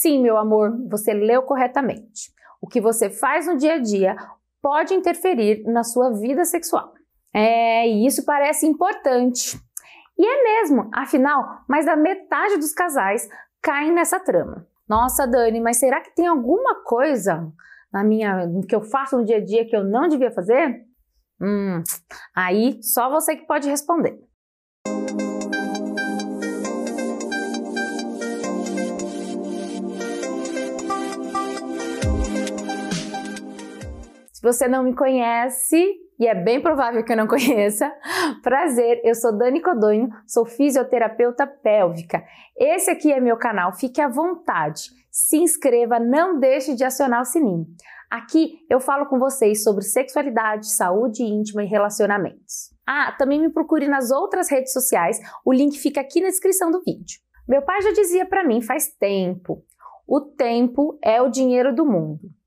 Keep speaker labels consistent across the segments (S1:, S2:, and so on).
S1: Sim, meu amor, você leu corretamente. O que você faz no dia a dia pode interferir na sua vida sexual. É, e isso parece importante. E é mesmo, afinal, mais da metade dos casais caem nessa trama. Nossa, Dani, mas será que tem alguma coisa na minha que eu faço no dia a dia que eu não devia fazer? Hum, aí só você que pode responder. Se você não me conhece, e é bem provável que eu não conheça, prazer, eu sou Dani Codonho, sou fisioterapeuta pélvica. Esse aqui é meu canal, fique à vontade. Se inscreva, não deixe de acionar o sininho. Aqui eu falo com vocês sobre sexualidade, saúde íntima e relacionamentos. Ah, também me procure nas outras redes sociais, o link fica aqui na descrição do vídeo. Meu pai já dizia para mim faz tempo: o tempo é o dinheiro do mundo.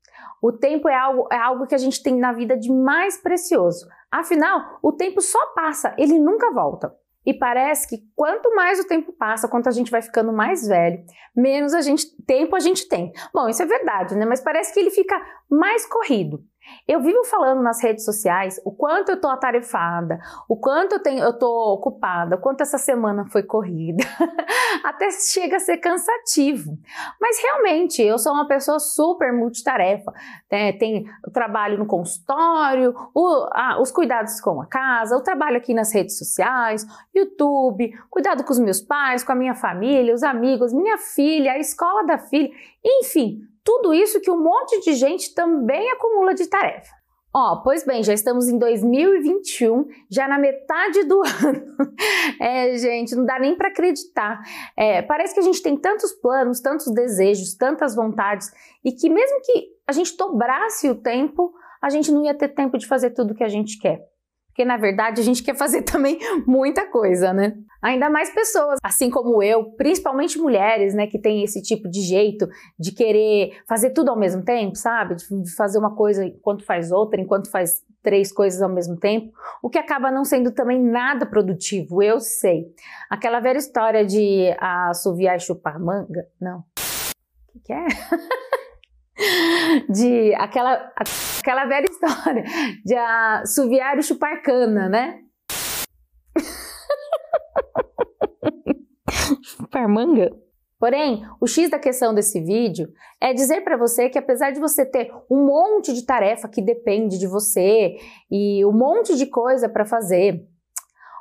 S1: O tempo é algo, é algo que a gente tem na vida de mais precioso. Afinal, o tempo só passa, ele nunca volta. E parece que quanto mais o tempo passa, quanto a gente vai ficando mais velho, menos a gente, tempo a gente tem. Bom, isso é verdade, né? Mas parece que ele fica mais corrido. Eu vivo falando nas redes sociais o quanto eu tô atarefada, o quanto eu, tenho, eu tô ocupada, o quanto essa semana foi corrida. Até chega a ser cansativo. Mas realmente, eu sou uma pessoa super multitarefa. Né? Tem o trabalho no consultório, o, ah, os cuidados com a casa, o trabalho aqui nas redes sociais, YouTube, cuidado com os meus pais, com a minha família, os amigos, minha filha, a escola da filha, enfim, tudo isso que um monte de gente também acumula de tarefa. Ó, oh, pois bem, já estamos em 2021, já na metade do ano. é, gente, não dá nem para acreditar. É, parece que a gente tem tantos planos, tantos desejos, tantas vontades, e que mesmo que a gente dobrasse o tempo, a gente não ia ter tempo de fazer tudo o que a gente quer. Porque na verdade a gente quer fazer também muita coisa, né? Ainda mais pessoas, assim como eu, principalmente mulheres, né, que tem esse tipo de jeito de querer fazer tudo ao mesmo tempo, sabe? De fazer uma coisa enquanto faz outra, enquanto faz três coisas ao mesmo tempo, o que acaba não sendo também nada produtivo, eu sei. Aquela velha história de assoviar e chupar manga, não. O que, que é? de aquela, aquela velha história de assoviar e chupar cana, né? chupar manga? Porém, o X da questão desse vídeo é dizer para você que apesar de você ter um monte de tarefa que depende de você e um monte de coisa para fazer,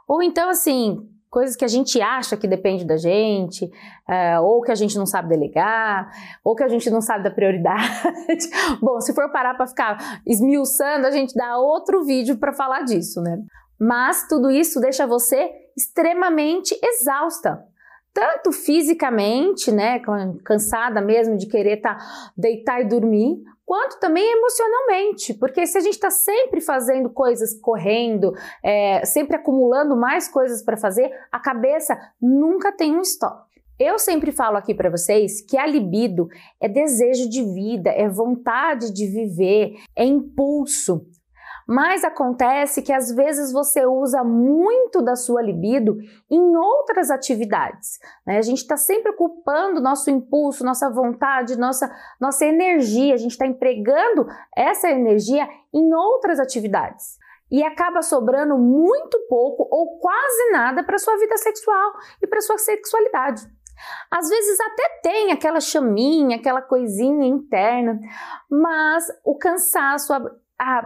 S1: ou então assim, coisas que a gente acha que depende da gente, uh, ou que a gente não sabe delegar, ou que a gente não sabe da prioridade. Bom, se for parar para ficar esmiuçando, a gente dá outro vídeo para falar disso, né? Mas tudo isso deixa você extremamente exausta tanto fisicamente, né, cansada mesmo de querer tá, deitar e dormir, quanto também emocionalmente, porque se a gente está sempre fazendo coisas correndo, é, sempre acumulando mais coisas para fazer, a cabeça nunca tem um stop. Eu sempre falo aqui para vocês que a libido é desejo de vida, é vontade de viver, é impulso. Mas acontece que às vezes você usa muito da sua libido em outras atividades. Né? A gente está sempre ocupando nosso impulso, nossa vontade, nossa, nossa energia, a gente está empregando essa energia em outras atividades e acaba sobrando muito pouco ou quase nada para sua vida sexual e para sua sexualidade. Às vezes até tem aquela chaminha, aquela coisinha interna, mas o cansaço, a,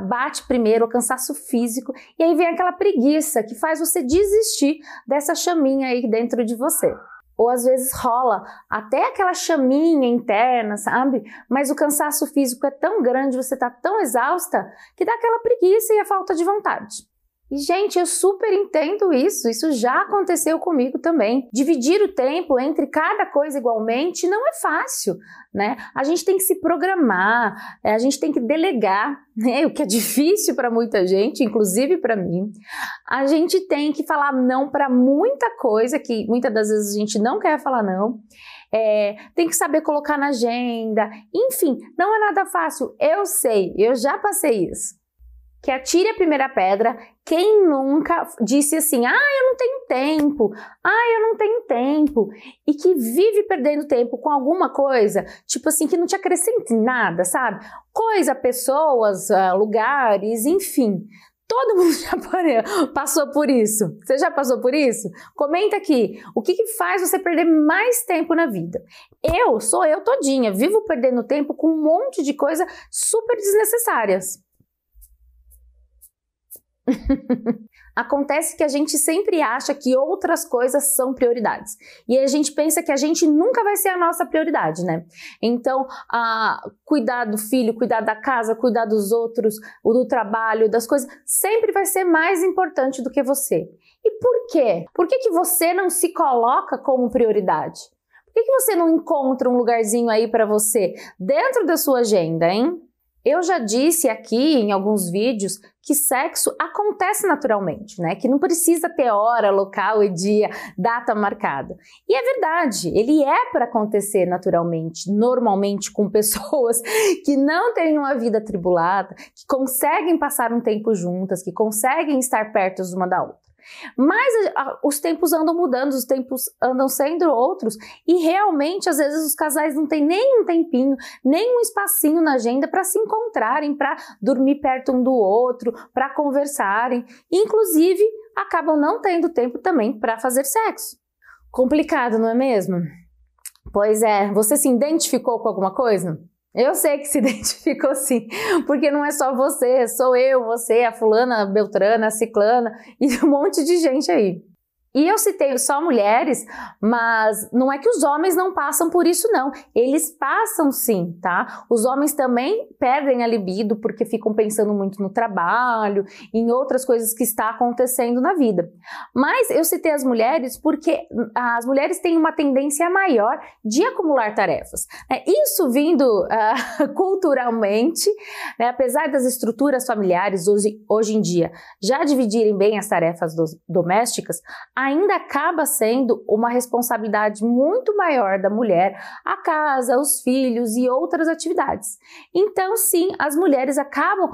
S1: bate primeiro o cansaço físico e aí vem aquela preguiça que faz você desistir dessa chaminha aí dentro de você. Ou às vezes rola até aquela chaminha interna, sabe? Mas o cansaço físico é tão grande, você tá tão exausta, que dá aquela preguiça e a falta de vontade. E, gente, eu super entendo isso, isso já aconteceu comigo também. Dividir o tempo entre cada coisa igualmente não é fácil, né? A gente tem que se programar, é, a gente tem que delegar, né? O que é difícil para muita gente, inclusive para mim. A gente tem que falar não para muita coisa que muitas das vezes a gente não quer falar não. É, tem que saber colocar na agenda, enfim, não é nada fácil. Eu sei, eu já passei isso que atire a primeira pedra Quem nunca disse assim, ah, eu não tenho tempo, ah, eu não tenho tempo, e que vive perdendo tempo com alguma coisa, tipo assim, que não te acrescenta em nada, sabe? Coisa, pessoas, ah, lugares, enfim. Todo mundo já passou por isso. Você já passou por isso? Comenta aqui. O que, que faz você perder mais tempo na vida? Eu sou eu todinha, vivo perdendo tempo com um monte de coisa super desnecessárias. Acontece que a gente sempre acha que outras coisas são prioridades. E a gente pensa que a gente nunca vai ser a nossa prioridade, né? Então, a cuidar do filho, cuidar da casa, cuidar dos outros, o do trabalho, das coisas, sempre vai ser mais importante do que você. E por quê? Por que, que você não se coloca como prioridade? Por que, que você não encontra um lugarzinho aí para você dentro da sua agenda, hein? Eu já disse aqui em alguns vídeos que sexo acontece naturalmente, né? Que não precisa ter hora, local e dia, data marcada. E é verdade, ele é para acontecer naturalmente, normalmente com pessoas que não têm uma vida atribulada, que conseguem passar um tempo juntas, que conseguem estar perto uma da outra. Mas a, os tempos andam mudando, os tempos andam sendo outros e realmente às vezes os casais não têm nem um tempinho, nem um espacinho na agenda para se encontrarem, para dormir perto um do outro, para conversarem, inclusive acabam não tendo tempo também para fazer sexo. Complicado, não é mesmo? Pois é, você se identificou com alguma coisa? Eu sei que se identificou sim, porque não é só você, sou eu, você, a fulana, a beltrana, a ciclana e um monte de gente aí. E eu citei só mulheres, mas não é que os homens não passam por isso, não. Eles passam sim, tá? Os homens também perdem a libido porque ficam pensando muito no trabalho, em outras coisas que está acontecendo na vida. Mas eu citei as mulheres porque as mulheres têm uma tendência maior de acumular tarefas. Né? Isso vindo uh, culturalmente, né? apesar das estruturas familiares hoje, hoje em dia já dividirem bem as tarefas domésticas, ainda acaba sendo uma responsabilidade muito maior da mulher a casa, os filhos e outras atividades. Então, sim, as mulheres acabam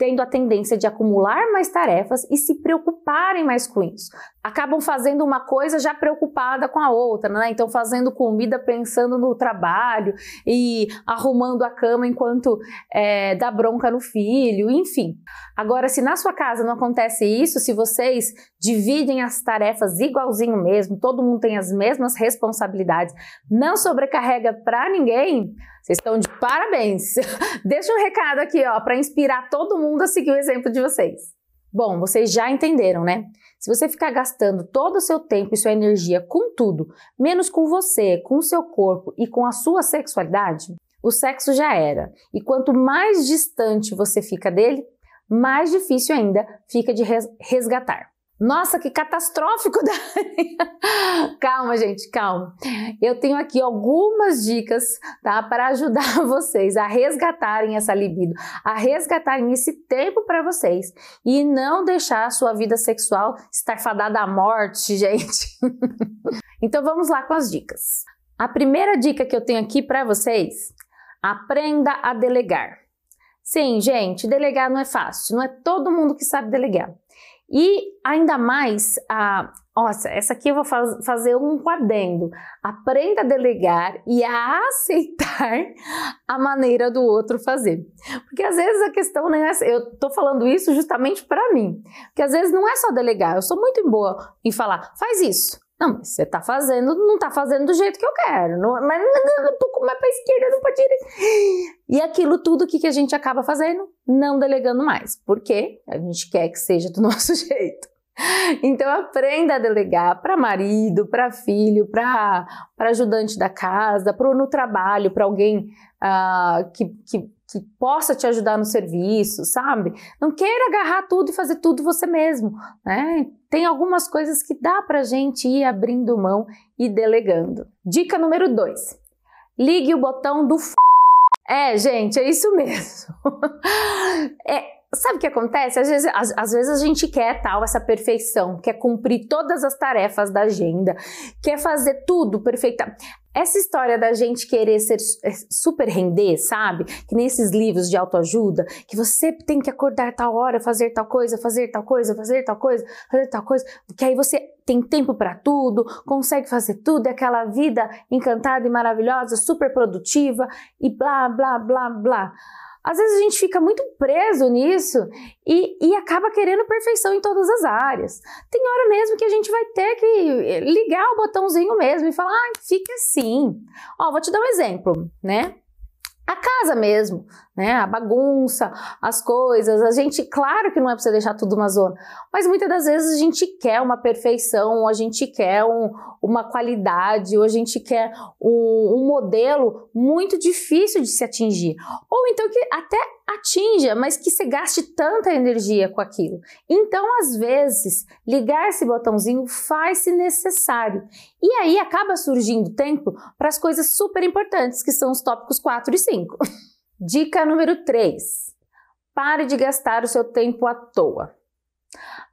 S1: tendo a tendência de acumular mais tarefas e se preocuparem mais com isso. Acabam fazendo uma coisa já preocupada com a outra, né? Então, fazendo comida pensando no trabalho e arrumando a cama enquanto é, dá bronca no filho, enfim. Agora, se na sua casa não acontece isso, se vocês dividem as tarefas igualzinho mesmo, todo mundo tem as mesmas responsabilidades, não sobrecarrega para ninguém, vocês estão de parabéns. Deixa um recado aqui, ó, para inspirar todo mundo a seguir o exemplo de vocês. Bom, vocês já entenderam, né? Se você ficar gastando todo o seu tempo e sua energia com tudo, menos com você, com o seu corpo e com a sua sexualidade, o sexo já era. E quanto mais distante você fica dele, mais difícil ainda fica de resgatar. Nossa, que catastrófico! calma, gente, calma. Eu tenho aqui algumas dicas, tá, para ajudar vocês a resgatarem essa libido, a resgatarem esse tempo para vocês e não deixar a sua vida sexual estar fadada à morte, gente. então vamos lá com as dicas. A primeira dica que eu tenho aqui para vocês: aprenda a delegar. Sim, gente, delegar não é fácil, não é todo mundo que sabe delegar. E ainda mais, a, nossa, essa aqui eu vou faz, fazer um quadendo. Aprenda a delegar e a aceitar a maneira do outro fazer. Porque às vezes a questão não é. Eu tô falando isso justamente para mim. Porque às vezes não é só delegar. Eu sou muito boa em falar, faz isso. Não, mas você tá fazendo, não tá fazendo do jeito que eu quero. Não, mas não, tô com mais pra esquerda, não pra direita. E aquilo tudo que, que a gente acaba fazendo? Não delegando mais. Porque a gente quer que seja do nosso jeito. Então aprenda a delegar para marido, para filho, para ajudante da casa, para no trabalho, para alguém uh, que, que, que possa te ajudar no serviço, sabe? Não queira agarrar tudo e fazer tudo você mesmo, né? Tem algumas coisas que dá pra gente ir abrindo mão e delegando. Dica número 2. Ligue o botão do f... É, gente, é isso mesmo. é, Sabe o que acontece? Às vezes, às, às, vezes a gente quer tal, essa perfeição, quer cumprir todas as tarefas da agenda, quer fazer tudo perfeito. Essa história da gente querer ser é, super render, sabe? Que nesses livros de autoajuda, que você tem que acordar tal hora, fazer tal coisa, fazer tal coisa, fazer tal coisa, fazer tal coisa, que aí você tem tempo para tudo, consegue fazer tudo, é aquela vida encantada e maravilhosa, super produtiva e blá, blá, blá, blá. Às vezes a gente fica muito preso nisso e, e, acaba querendo perfeição em todas as áreas. Tem hora mesmo que a gente vai ter que ligar o botãozinho mesmo e falar, ah, fique assim. Ó, vou te dar um exemplo, né? a casa mesmo, né? A bagunça, as coisas. A gente, claro que não é para você deixar tudo uma zona, mas muitas das vezes a gente quer uma perfeição, ou a gente quer um, uma qualidade, ou a gente quer um, um modelo muito difícil de se atingir. Ou então que até atinja, mas que você gaste tanta energia com aquilo. Então, às vezes, ligar esse botãozinho faz-se necessário. E aí acaba surgindo tempo para as coisas super importantes, que são os tópicos 4 e 5. Dica número 3. Pare de gastar o seu tempo à toa.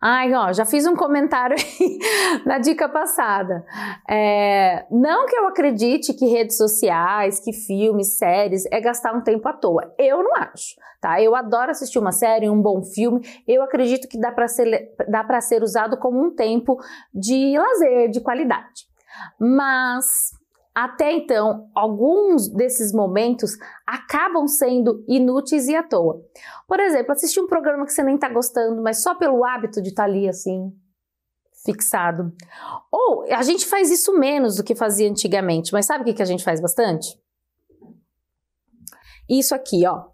S1: Ai, ó, já fiz um comentário na dica passada. É, não que eu acredite que redes sociais, que filmes, séries é gastar um tempo à toa. Eu não acho, tá? Eu adoro assistir uma série, um bom filme. Eu acredito que dá para ser, dá para ser usado como um tempo de lazer, de qualidade. Mas até então, alguns desses momentos acabam sendo inúteis e à toa. Por exemplo, assistir um programa que você nem está gostando, mas só pelo hábito de estar tá ali assim, fixado. Ou a gente faz isso menos do que fazia antigamente, mas sabe o que a gente faz bastante? Isso aqui, ó.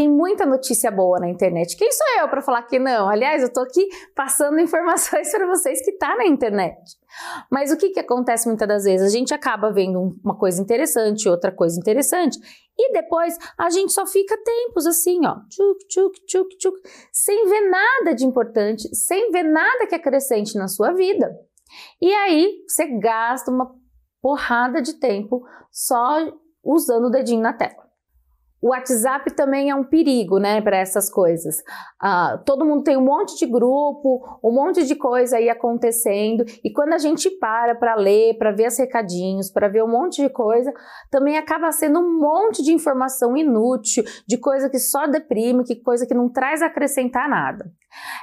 S1: Tem muita notícia boa na internet. Quem sou eu para falar que não? Aliás, eu estou aqui passando informações para vocês que está na internet. Mas o que, que acontece muitas das vezes? A gente acaba vendo uma coisa interessante, outra coisa interessante, e depois a gente só fica tempos assim, ó, tchuk, tchuk, tchuk, tchuk, sem ver nada de importante, sem ver nada que acrescente na sua vida. E aí você gasta uma porrada de tempo só usando o dedinho na tela. O WhatsApp também é um perigo, né, para essas coisas. Ah, todo mundo tem um monte de grupo, um monte de coisa aí acontecendo, e quando a gente para para ler, para ver os recadinhos, para ver um monte de coisa, também acaba sendo um monte de informação inútil, de coisa que só deprime, que coisa que não traz a acrescentar nada.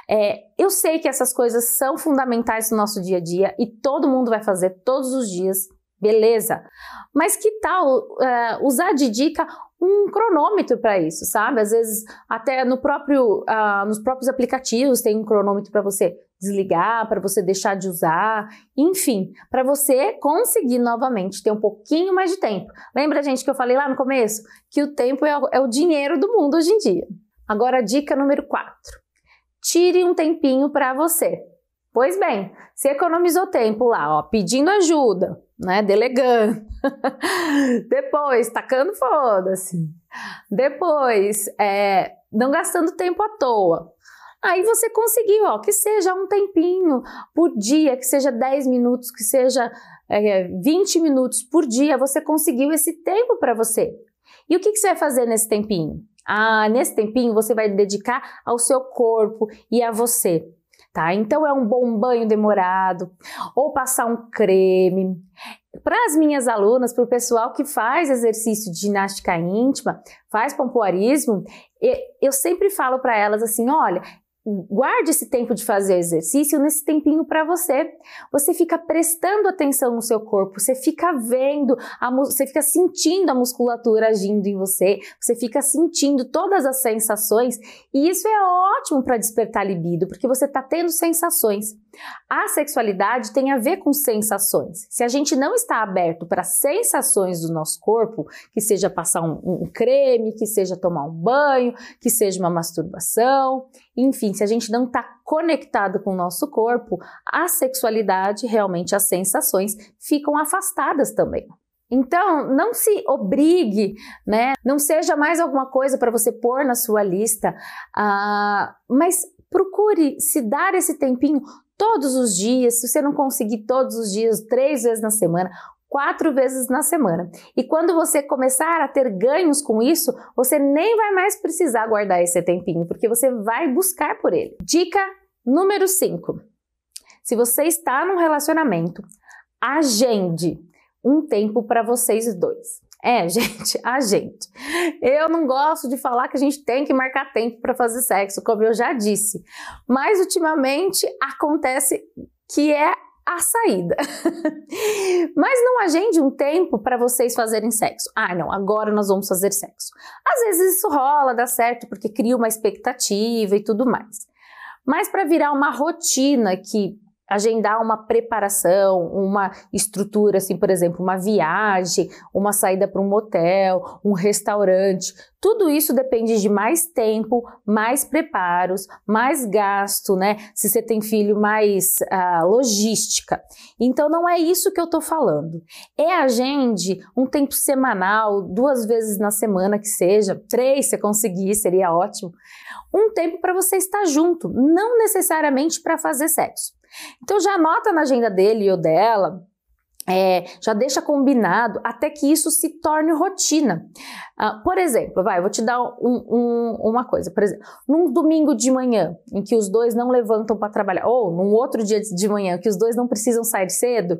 S1: É, eu sei que essas coisas são fundamentais no nosso dia a dia e todo mundo vai fazer todos os dias, beleza. Mas que tal uh, usar de dica um cronômetro para isso, sabe? Às vezes até no próprio, uh, nos próprios aplicativos tem um cronômetro para você desligar, para você deixar de usar, enfim, para você conseguir novamente ter um pouquinho mais de tempo. Lembra, gente, que eu falei lá no começo que o tempo é o, é o dinheiro do mundo hoje em dia. Agora, dica número 4. Tire um tempinho para você. Pois bem, você economizou tempo lá, ó, pedindo ajuda, né? Delegando. Depois, tacando foda-se. Depois, é, não gastando tempo à toa. Aí você conseguiu, ó, que seja um tempinho por dia, que seja 10 minutos, que seja é, 20 minutos por dia, você conseguiu esse tempo para você. E o que, que você vai fazer nesse tempinho? Ah, nesse tempinho você vai dedicar ao seu corpo e a você tá? Então é um bom banho demorado ou passar um creme. Para as minhas alunas, para o pessoal que faz exercício de ginástica íntima, faz pompoarismo, eu sempre falo para elas assim: olha, guarde esse tempo de fazer exercício nesse tempinho para você. Você fica prestando atenção no seu corpo, você fica vendo, a, você fica sentindo a musculatura agindo em você, você fica sentindo todas as sensações e isso é ótimo para despertar libido, porque você está tendo sensações. A sexualidade tem a ver com sensações. Se a gente não está aberto para sensações do nosso corpo, que seja passar um, um creme, que seja tomar um banho, que seja uma masturbação, enfim, se a gente não está conectado com o nosso corpo, a sexualidade, realmente as sensações, ficam afastadas também. Então, não se obrigue, né? Não seja mais alguma coisa para você pôr na sua lista, uh, mas procure se dar esse tempinho todos os dias. Se você não conseguir todos os dias, três vezes na semana, quatro vezes na semana. E quando você começar a ter ganhos com isso, você nem vai mais precisar guardar esse tempinho, porque você vai buscar por ele. Dica número 5. Se você está num relacionamento, agende. um tempo para vocês dois. É, gente, a gente. Eu não gosto de falar que a gente tem que marcar tempo para fazer sexo, como eu já disse. Mas ultimamente acontece que é a saída. Mas não agende um tempo para vocês fazerem sexo. Ah, não, agora nós vamos fazer sexo. Às vezes isso rola, dá certo, porque cria uma expectativa e tudo mais. Mas para virar uma rotina que agendar uma preparação, uma estrutura, assim, por exemplo, uma viagem, uma saída para um motel, um restaurante. Tudo isso depende de mais tempo, mais preparos, mais gasto, né? Se você tem filho, mais uh, logística. Então, não é isso que eu tô falando. É agende um tempo semanal, duas vezes na semana que seja, três se conseguir, seria ótimo. Um tempo para você estar junto, não necessariamente para fazer sexo. Então já anota na agenda dele ou dela, é, já deixa combinado até que isso se torne rotina. Uh, por exemplo, vai, vou te dar um, um, uma coisa. Por exemplo, num domingo de manhã, em que os dois não levantam para trabalhar, ou num outro dia de manhã, que os dois não precisam sair cedo,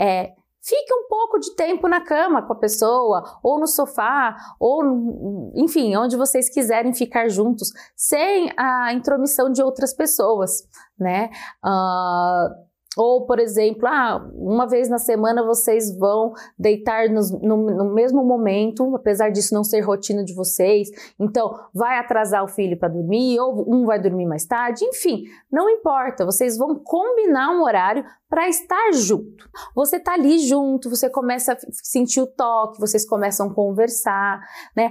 S1: é, Fique um pouco de tempo na cama com a pessoa, ou no sofá, ou enfim, onde vocês quiserem ficar juntos, sem a intromissão de outras pessoas, né? Uh, ou, por exemplo, ah, uma vez na semana vocês vão deitar no, no, no, mesmo momento, apesar disso não ser rotina de vocês. Então, vai atrasar o filho para dormir, ou um vai dormir mais tarde, enfim, não importa. Vocês vão combinar um horário para estar junto. Você tá ali junto, você começa a sentir o toque, vocês começam a conversar, né?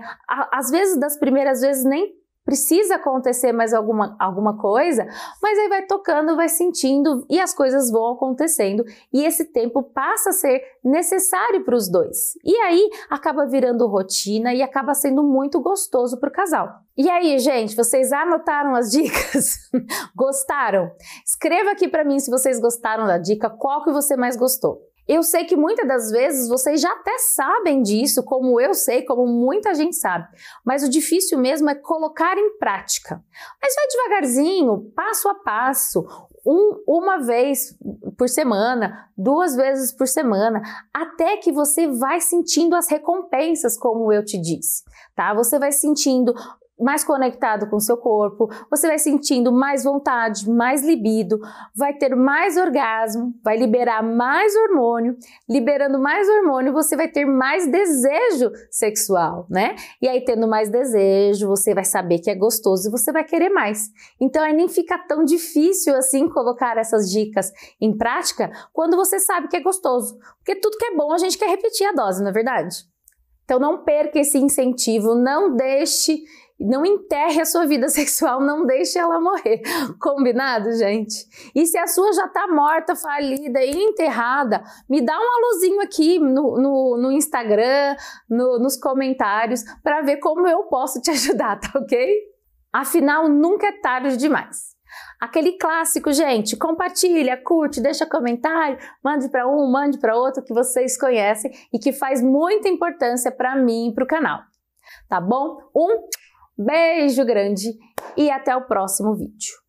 S1: Às vezes, das primeiras vezes, nem precisa acontecer mais alguma, alguma coisa, mas aí vai tocando, vai sentindo e as coisas vão acontecendo e esse tempo passa a ser necessário para os dois. E aí acaba virando rotina e acaba sendo muito gostoso para o casal. E aí, gente, vocês anotaram as dicas? gostaram? Escreva aqui para mim se vocês gostaram da dica, qual que você mais gostou. Eu sei que muitas das vezes vocês já até sabem disso, como eu sei, como muita gente sabe, mas o difícil mesmo é colocar em prática. Mas vai devagarzinho, passo a passo, um, uma vez por semana, duas vezes por semana, até que você vai sentindo as recompensas, como eu te disse, tá? Você vai sentindo mais conectado com o seu corpo, você vai sentindo mais vontade, mais libido, vai ter mais orgasmo, vai liberar mais hormônio, liberando mais hormônio, você vai ter mais desejo sexual, né? E aí tendo mais desejo, você vai saber que é gostoso e você vai querer mais. Então aí nem fica tão difícil assim colocar essas dicas em prática quando você sabe que é gostoso, porque tudo que é bom a gente quer repetir a dose, não é verdade? Então não perca esse incentivo, não deixe não enterre a sua vida sexual, não deixe ela morrer. Combinado, gente? E se a sua já tá morta, falida e enterrada, me dá um alôzinho aqui no, no, no Instagram, no, nos comentários, para ver como eu posso te ajudar, tá ok? Afinal, nunca é tarde demais. Aquele clássico, gente, compartilha, curte, deixa comentário, mande para um, mande para outro que vocês conhecem e que faz muita importância para mim e para o canal. Tá bom? Um Beijo grande e até o próximo vídeo.